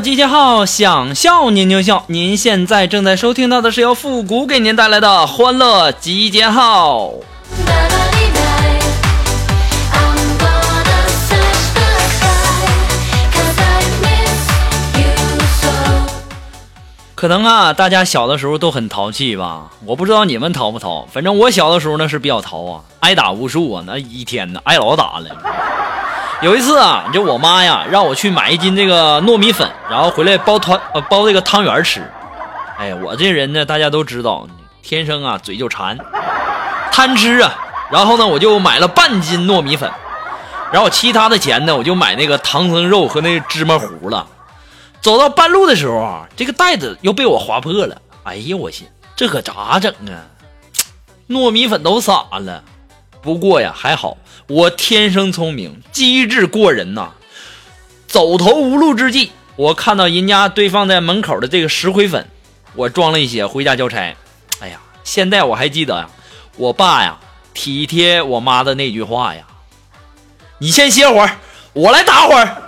集结号，想笑您就笑。您现在正在收听到的是由复古给您带来的欢乐集结号。可能啊，大家小的时候都很淘气吧？我不知道你们淘不淘，反正我小的时候呢是比较淘啊，挨打无数啊，那一天呢挨老打了。有一次啊，就我妈呀让我去买一斤这个糯米粉，然后回来包团呃包这个汤圆吃。哎呀，我这人呢大家都知道，天生啊嘴就馋，贪吃啊。然后呢我就买了半斤糯米粉，然后其他的钱呢我就买那个唐僧肉和那个芝麻糊了。走到半路的时候啊，这个袋子又被我划破了。哎呀，我心这可咋整啊？糯米粉都洒了。不过呀，还好我天生聪明，机智过人呐。走投无路之际，我看到人家堆放在门口的这个石灰粉，我装了一些回家交差。哎呀，现在我还记得呀，我爸呀体贴我妈的那句话呀：“你先歇会儿，我来打会儿。”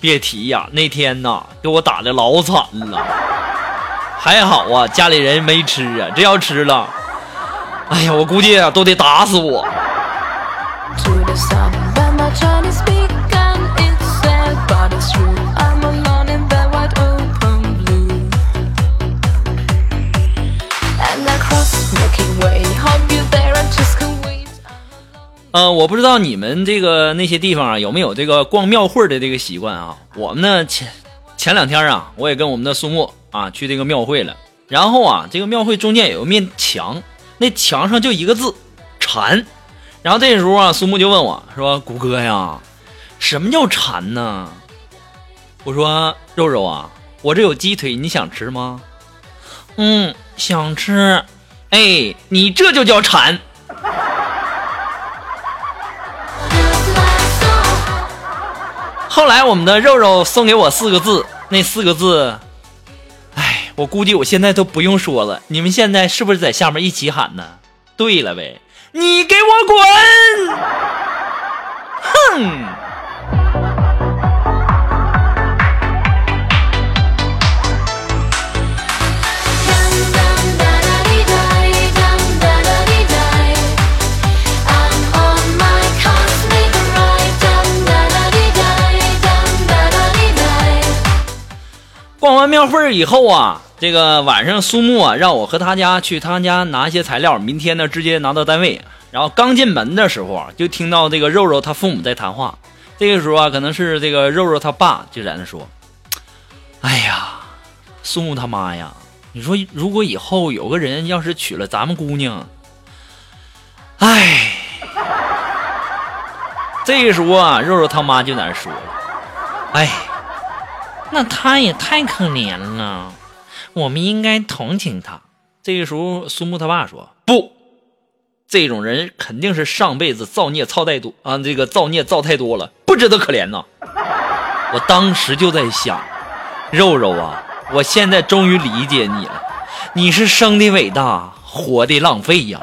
别提呀，那天呐，给我打的老惨了。还好啊，家里人没吃啊，这要吃了，哎呀，我估计啊都得打死我。呃，我不知道你们这个那些地方啊有没有这个逛庙会的这个习惯啊？我们呢前前两天啊，我也跟我们的苏木啊去这个庙会了。然后啊，这个庙会中间有一面墙，那墙上就一个字“馋”。然后这时候啊，苏木就问我说：“谷哥呀，什么叫馋呢？”我说：“肉肉啊，我这有鸡腿，你想吃吗？”“嗯，想吃。”“哎，你这就叫馋。”后来我们的肉肉送给我四个字，那四个字，哎，我估计我现在都不用说了。你们现在是不是在下面一起喊呢？对了呗，你给我滚！哼。完庙会以后啊，这个晚上苏木啊让我和他家去他家拿一些材料，明天呢直接拿到单位。然后刚进门的时候啊，就听到这个肉肉他父母在谈话。这个时候啊，可能是这个肉肉他爸就在那说：“哎呀，苏木他妈呀，你说如果以后有个人要是娶了咱们姑娘，哎。”这个时候啊，肉肉他妈就在那说：“哎。”那他也太可怜了，我们应该同情他。这个时候，苏木他爸说：“不，这种人肯定是上辈子造孽操太多啊，这个造孽造太多了，不值得可怜呐。”我当时就在想，肉肉啊，我现在终于理解你了，你是生的伟大，活的浪费呀。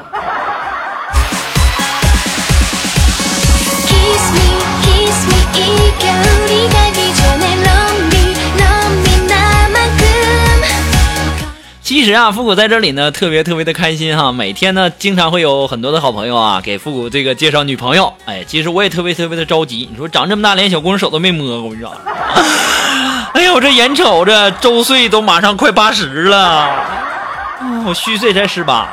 其实啊，复古在这里呢，特别特别的开心哈。每天呢，经常会有很多的好朋友啊，给复古这个介绍女朋友。哎，其实我也特别特别的着急。你说长这么大，连小姑娘手都没摸过，你知道吗？哎呀，我这眼瞅着周岁都马上快八十了，我虚岁才十八。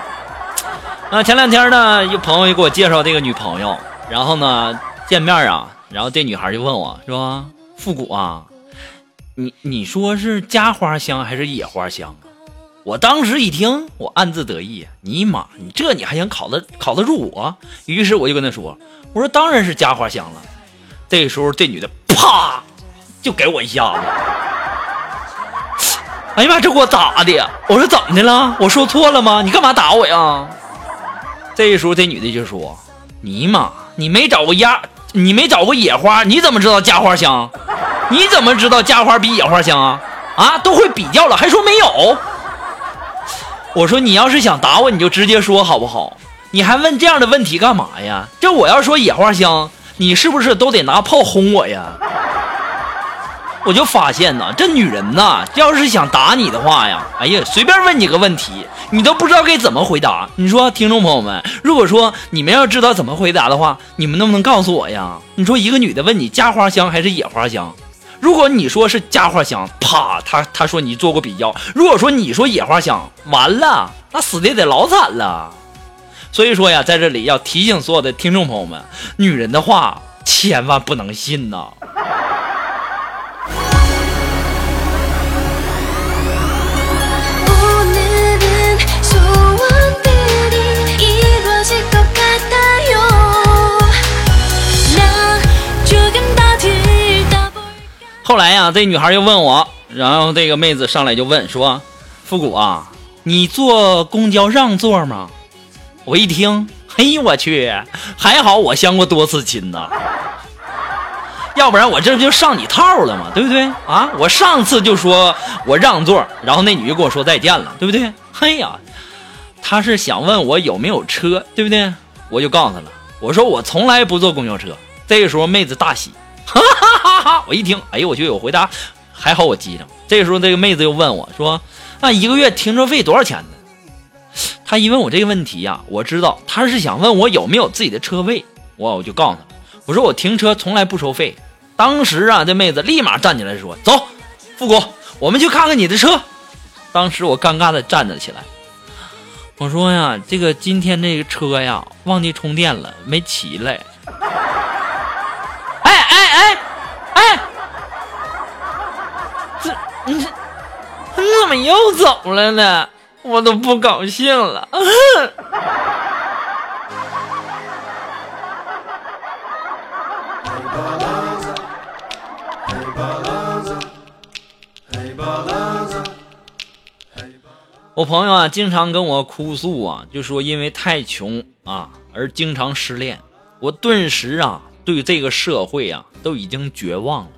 啊，前两天呢，有朋友就给我介绍这个女朋友，然后呢，见面啊，然后这女孩就问我说：“复古啊，你你说是家花香还是野花香？”我当时一听，我暗自得意，尼玛，你这你还想考得考得住我？于是我就跟他说：“我说当然是家花香了。”这时候这女的啪就给我一下子，哎呀妈，这给我打的！我说怎么的了？我说错了吗？你干嘛打我呀？这时候这女的就说：“尼玛，你没找过鸭，你没找过野花，你怎么知道家花香？你怎么知道家花比野花香啊？啊，都会比较了，还说没有？”我说你要是想打我，你就直接说好不好？你还问这样的问题干嘛呀？这我要说野花香，你是不是都得拿炮轰我呀？我就发现呐，这女人呐，要是想打你的话呀，哎呀，随便问你个问题，你都不知道该怎么回答。你说，听众朋友们，如果说你们要知道怎么回答的话，你们能不能告诉我呀？你说一个女的问你家花香还是野花香？如果你说是家花香，啪，他他说你做过比较。如果说你说野花香，完了，那死的得老惨了。所以说呀，在这里要提醒所有的听众朋友们，女人的话千万不能信呐。后来呀，这女孩又问我，然后这个妹子上来就问说：“复古啊，你坐公交让座吗？”我一听，嘿，我去，还好我相过多次亲呐，要不然我这不就上你套了吗？对不对啊？我上次就说我让座，然后那女的跟我说再见了，对不对？嘿呀，她是想问我有没有车，对不对？我就告诉她了，我说我从来不坐公交车。这个时候妹子大喜。哈哈哈哈！我一听，哎呦我去！我回答，还好我机灵。这个时候，这个妹子又问我说：“那一个月停车费多少钱呢？”她一问我这个问题呀，我知道她是想问我有没有自己的车位。我我就告诉她，我说我停车从来不收费。当时啊，这妹子立马站起来说：“走，复古，我们去看看你的车。”当时我尴尬的站了起来，我说呀：“这个今天这个车呀，忘记充电了，没骑来。”怎么又走了呢？我都不高兴了。我朋友啊，经常跟我哭诉啊，就说因为太穷啊而经常失恋。我顿时啊。对这个社会啊，都已经绝望了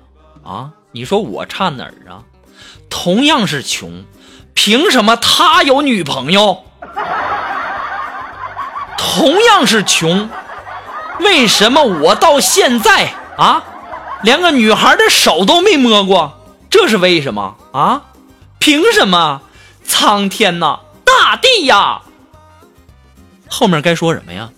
啊！你说我差哪儿啊？同样是穷，凭什么他有女朋友？同样是穷，为什么我到现在啊，连个女孩的手都没摸过？这是为什么啊？凭什么？苍天呐，大地呀！后面该说什么呀？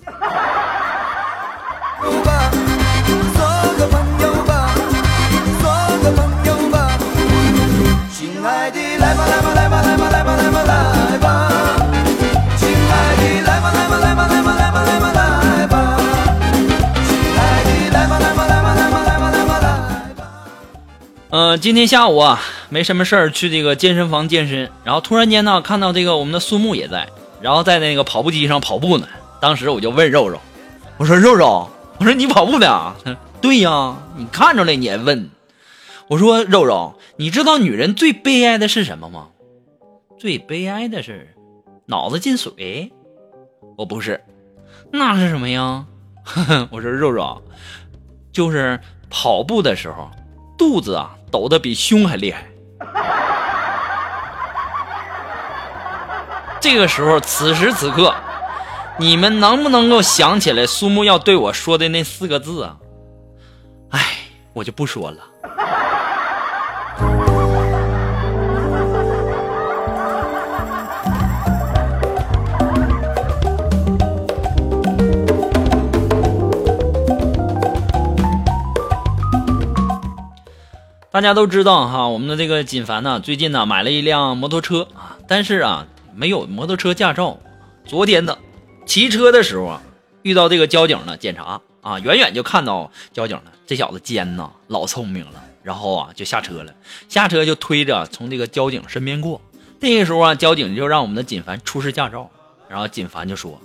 嗯，今天下午啊，没什么事儿，去这个健身房健身，然后突然间呢，看到这个我们的苏木也在，然后在那个跑步机上跑步呢。当时我就问肉肉，我说肉肉，我说你跑步呢？对呀，你看着了你还问？我说肉肉，你知道女人最悲哀的是什么吗？最悲哀的是脑子进水。我不是，那是什么呀？我说肉肉，就是跑步的时候，肚子啊。抖得比胸还厉害。这个时候，此时此刻，你们能不能够想起来苏木要对我说的那四个字啊？哎，我就不说了。大家都知道哈，我们的这个锦凡呢，最近呢买了一辆摩托车啊，但是啊没有摩托车驾照。昨天呢，骑车的时候啊，遇到这个交警呢检查啊，远远就看到交警了，这小子尖呐，老聪明了，然后啊就下车了，下车就推着从这个交警身边过。那个时候啊，交警就让我们的锦凡出示驾照，然后锦凡就说：“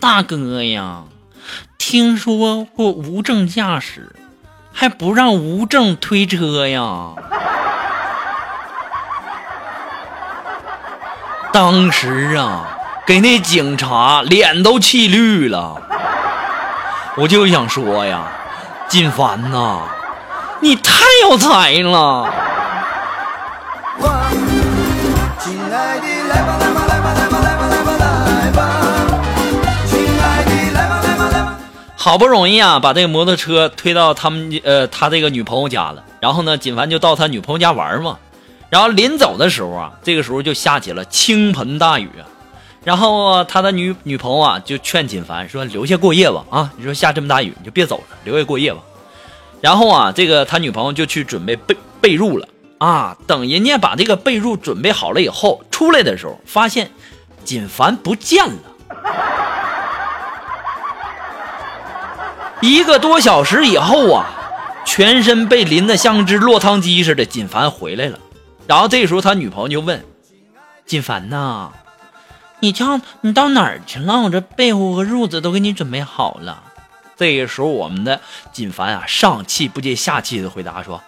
大哥呀，听说过无证驾驶。”还不让无证推车呀！当时啊，给那警察脸都气绿了。我就想说呀，金凡呐，你太有才了。好不容易啊，把这个摩托车推到他们呃他这个女朋友家了。然后呢，锦凡就到他女朋友家玩嘛。然后临走的时候啊，这个时候就下起了倾盆大雨。然后他的女女朋友啊就劝锦凡说：“留下过夜吧，啊，你说下这么大雨你就别走了，留下过夜吧。”然后啊，这个他女朋友就去准备被被褥了啊。等人家把这个被褥准备好了以后，出来的时候发现锦凡不见了。一个多小时以后啊，全身被淋得像只落汤鸡似的，锦凡回来了。然后这时候他女朋友就问：“锦凡呐，你叫你到哪儿去了？我这被窝和褥子都给你准备好了。”这个时候，我们的锦凡啊，上气不接下气的回答说：“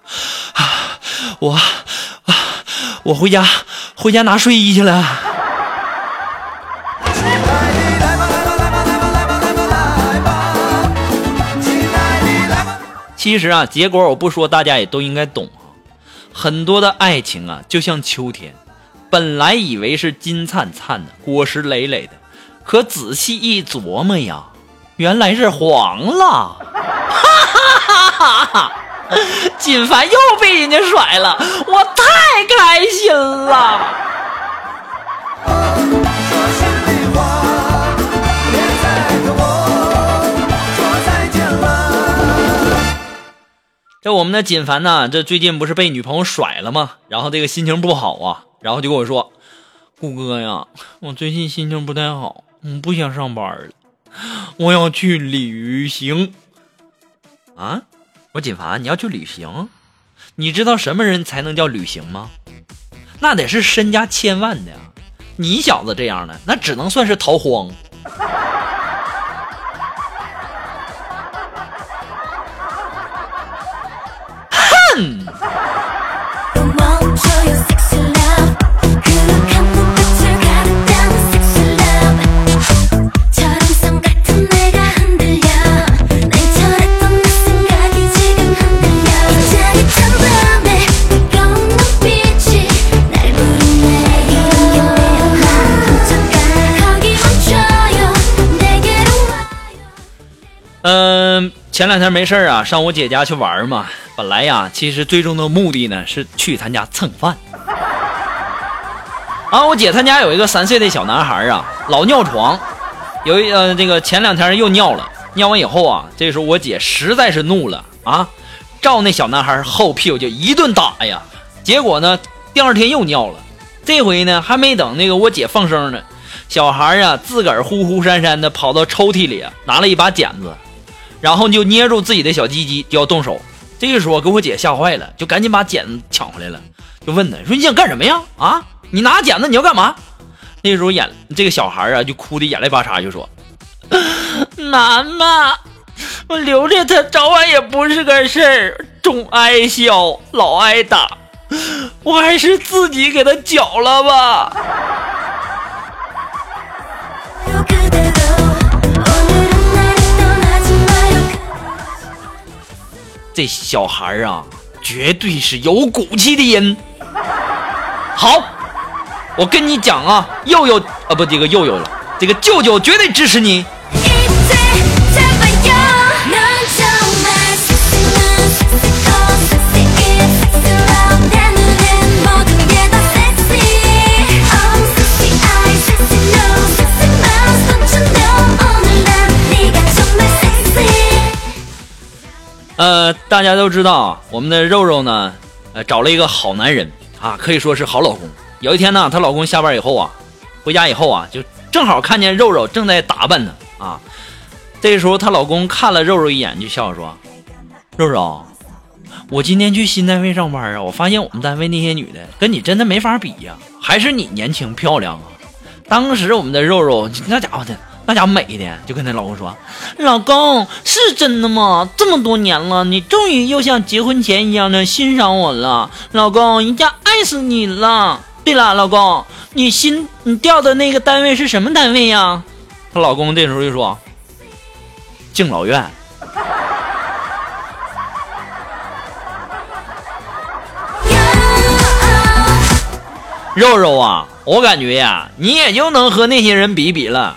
啊，我啊，我回家，回家拿睡衣去了。”其实啊，结果我不说，大家也都应该懂啊。很多的爱情啊，就像秋天，本来以为是金灿灿的、果实累累的，可仔细一琢磨呀，原来是黄了。哈哈哈哈！金凡又被人家甩了，我太开心了。这我们的锦凡呢，这最近不是被女朋友甩了吗？然后这个心情不好啊，然后就跟我说：“顾哥呀，我最近心情不太好，我不想上班了，我要去旅行。”啊，我锦凡，你要去旅行？你知道什么人才能叫旅行吗？那得是身家千万的呀！你小子这样的，那只能算是逃荒。嗯，前两天没事啊，上我姐家去玩嘛。本来呀，其实最终的目的呢是去他家蹭饭。啊，我姐她家有一个三岁的小男孩啊，老尿床。有一呃，这个前两天又尿了，尿完以后啊，这时候我姐实在是怒了啊，照那小男孩后屁股就一顿打呀。结果呢，第二天又尿了，这回呢还没等那个我姐放声呢，小孩啊自个儿呼呼扇扇的跑到抽屉里拿了一把剪子。然后就捏住自己的小鸡鸡就要动手，这个时候给我姐吓坏了，就赶紧把剪子抢回来了，就问他说：“你想干什么呀？啊，你拿剪子你要干嘛？”那时候眼这个小孩啊就哭的眼泪巴叉，就说：“妈妈，我留着他早晚也不是个事儿，总挨削，老挨打，我还是自己给他绞了吧。”这小孩啊，绝对是有骨气的人。好，我跟你讲啊，佑佑啊，不，这个佑佑了，这个舅舅绝对支持你。呃，大家都知道，我们的肉肉呢，呃，找了一个好男人啊，可以说是好老公。有一天呢，她老公下班以后啊，回家以后啊，就正好看见肉肉正在打扮呢啊。这时候，她老公看了肉肉一眼，就笑着说：“肉肉，我今天去新单位上班啊，我发现我们单位那些女的跟你真的没法比呀，还是你年轻漂亮啊。”当时我们的肉肉那家伙的。那家美的，就跟她老公说：“老公，是真的吗？这么多年了，你终于又像结婚前一样的欣赏我了，老公，人家爱死你了。对了，老公，你新你调的那个单位是什么单位呀？”她老公这时候就说：“敬老院。”肉肉啊，我感觉呀，你也就能和那些人比比了。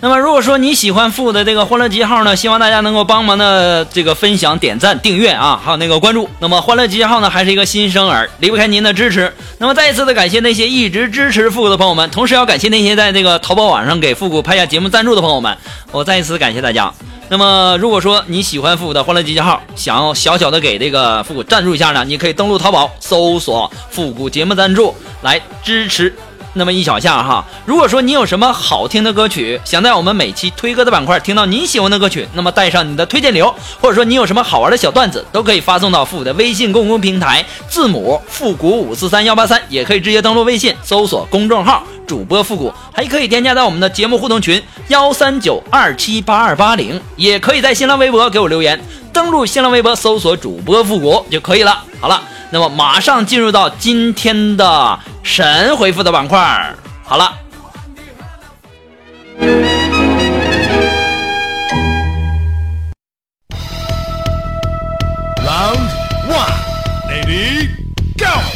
那么，如果说你喜欢复古的这个欢乐集号呢，希望大家能够帮忙的这个分享、点赞、订阅啊，还有那个关注。那么，欢乐集号呢，还是一个新生儿，离不开您的支持。那么，再一次的感谢那些一直支持复古的朋友们，同时要感谢那些在这个淘宝网上给复古拍下节目赞助的朋友们，我再一次感谢大家。那么，如果说你喜欢复古的欢乐集结号，想要小小的给这个复古赞助一下呢，你可以登录淘宝搜索“复古节目赞助”来支持。那么一小下哈，如果说你有什么好听的歌曲，想在我们每期推歌的板块听到你喜欢的歌曲，那么带上你的推荐流，或者说你有什么好玩的小段子，都可以发送到复古的微信公共平台，字母复古五四三幺八三，也可以直接登录微信搜索公众号主播复古，还可以添加到我们的节目互动群幺三九二七八二八零，也可以在新浪微博给我留言，登录新浪微博搜索主播复古就可以了。好了。那么马上进入到今天的神回复的板块好了。Round one, ready, go。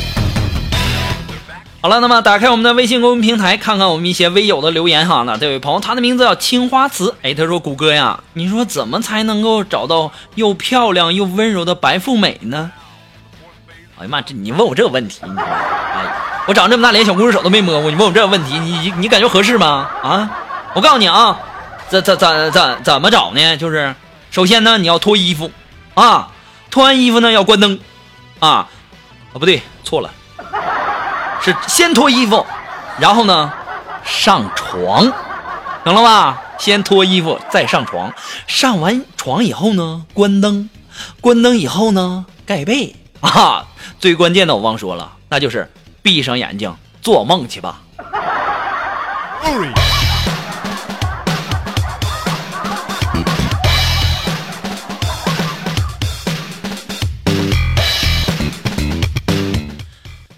好了，那么打开我们的微信公众平台，看看我们一些微友的留言哈。那这位朋友，他的名字叫青花瓷，哎，他说：“谷歌呀，你说怎么才能够找到又漂亮又温柔的白富美呢？”哎呀妈！这你问我这个问题，你哎，我长这么大连小姑娘手都没摸过，你问我这个问题，你你感觉合适吗？啊！我告诉你啊，怎怎怎怎怎么找呢？就是首先呢，你要脱衣服啊，脱完衣服呢要关灯啊，啊不对，错了，是先脱衣服，然后呢上床，懂了吧？先脱衣服再上床，上完床以后呢关灯，关灯以后呢盖被。啊，最关键的我忘说了，那就是闭上眼睛做梦去吧。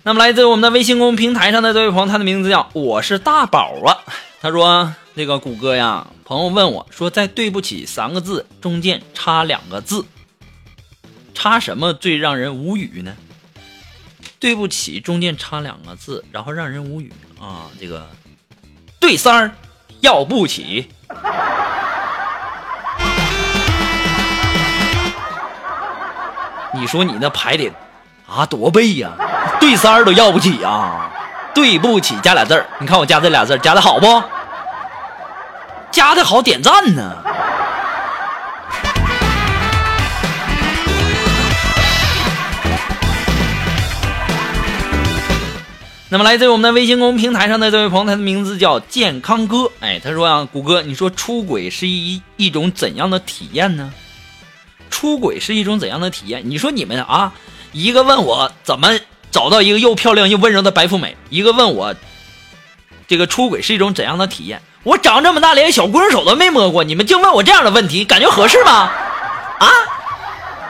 那么，来自我们的微信公众平台上的这位朋友，他的名字叫我是大宝啊。他说：“那个谷歌呀，朋友问我说，在对不起三个字中间插两个字。”插什么最让人无语呢？对不起，中间插两个字，然后让人无语啊！这个对三儿要不起，你说你那牌得啊多背呀？对三儿都要不起啊！对不起，加俩字儿，你看我加这俩字儿加的好不？加的好，点赞呢。那么，来自于我们的微信公众平台上的这位朋友，他的名字叫健康哥。哎，他说啊，谷歌，你说出轨是一一种怎样的体验呢？出轨是一种怎样的体验？你说你们啊，一个问我怎么找到一个又漂亮又温柔的白富美，一个问我这个出轨是一种怎样的体验？我长这么大连小姑娘手都没摸过，你们竟问我这样的问题，感觉合适吗？啊？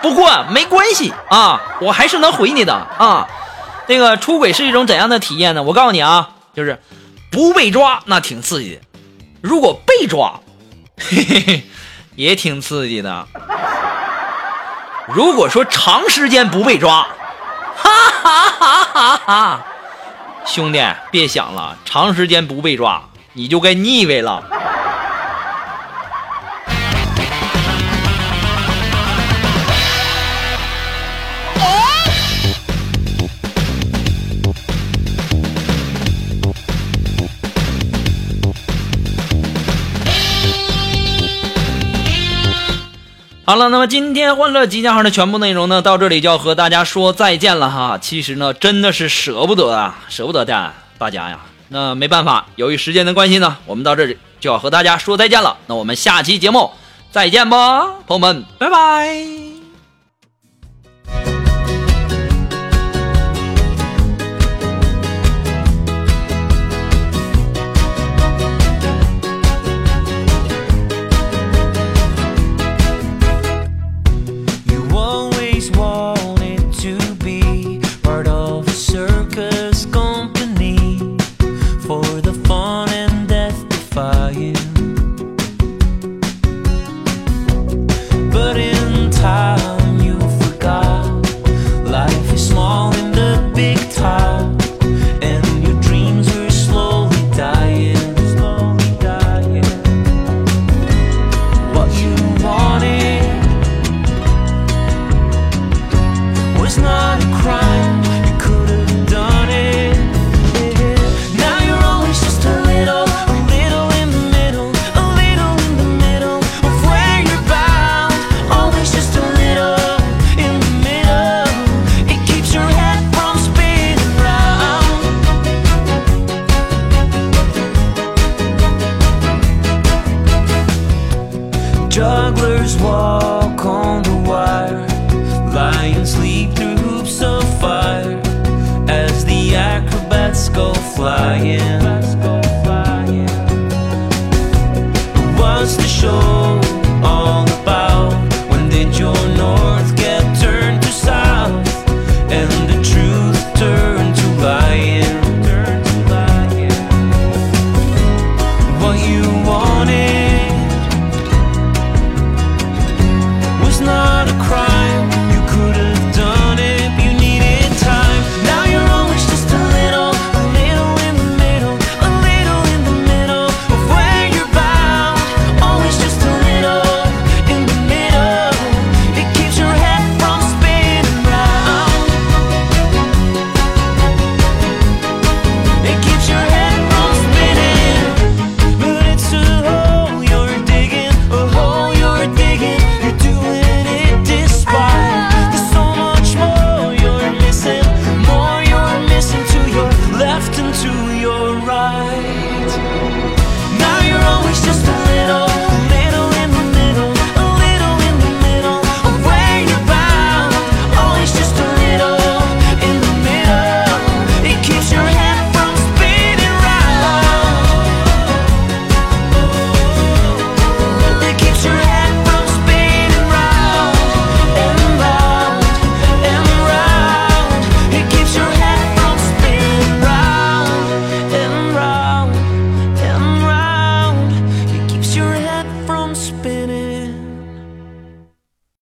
不过没关系啊，我还是能回你的啊。那个出轨是一种怎样的体验呢？我告诉你啊，就是不被抓那挺刺激的，如果被抓，嘿嘿嘿，也挺刺激的。如果说长时间不被抓，哈哈哈哈哈，兄弟别想了，长时间不被抓你就该腻歪了。好了，那么今天欢乐集结号的全部内容呢，到这里就要和大家说再见了哈。其实呢，真的是舍不得啊，舍不得大大家呀。那没办法，由于时间的关系呢，我们到这里就要和大家说再见了。那我们下期节目再见吧，朋友们，拜拜。crime.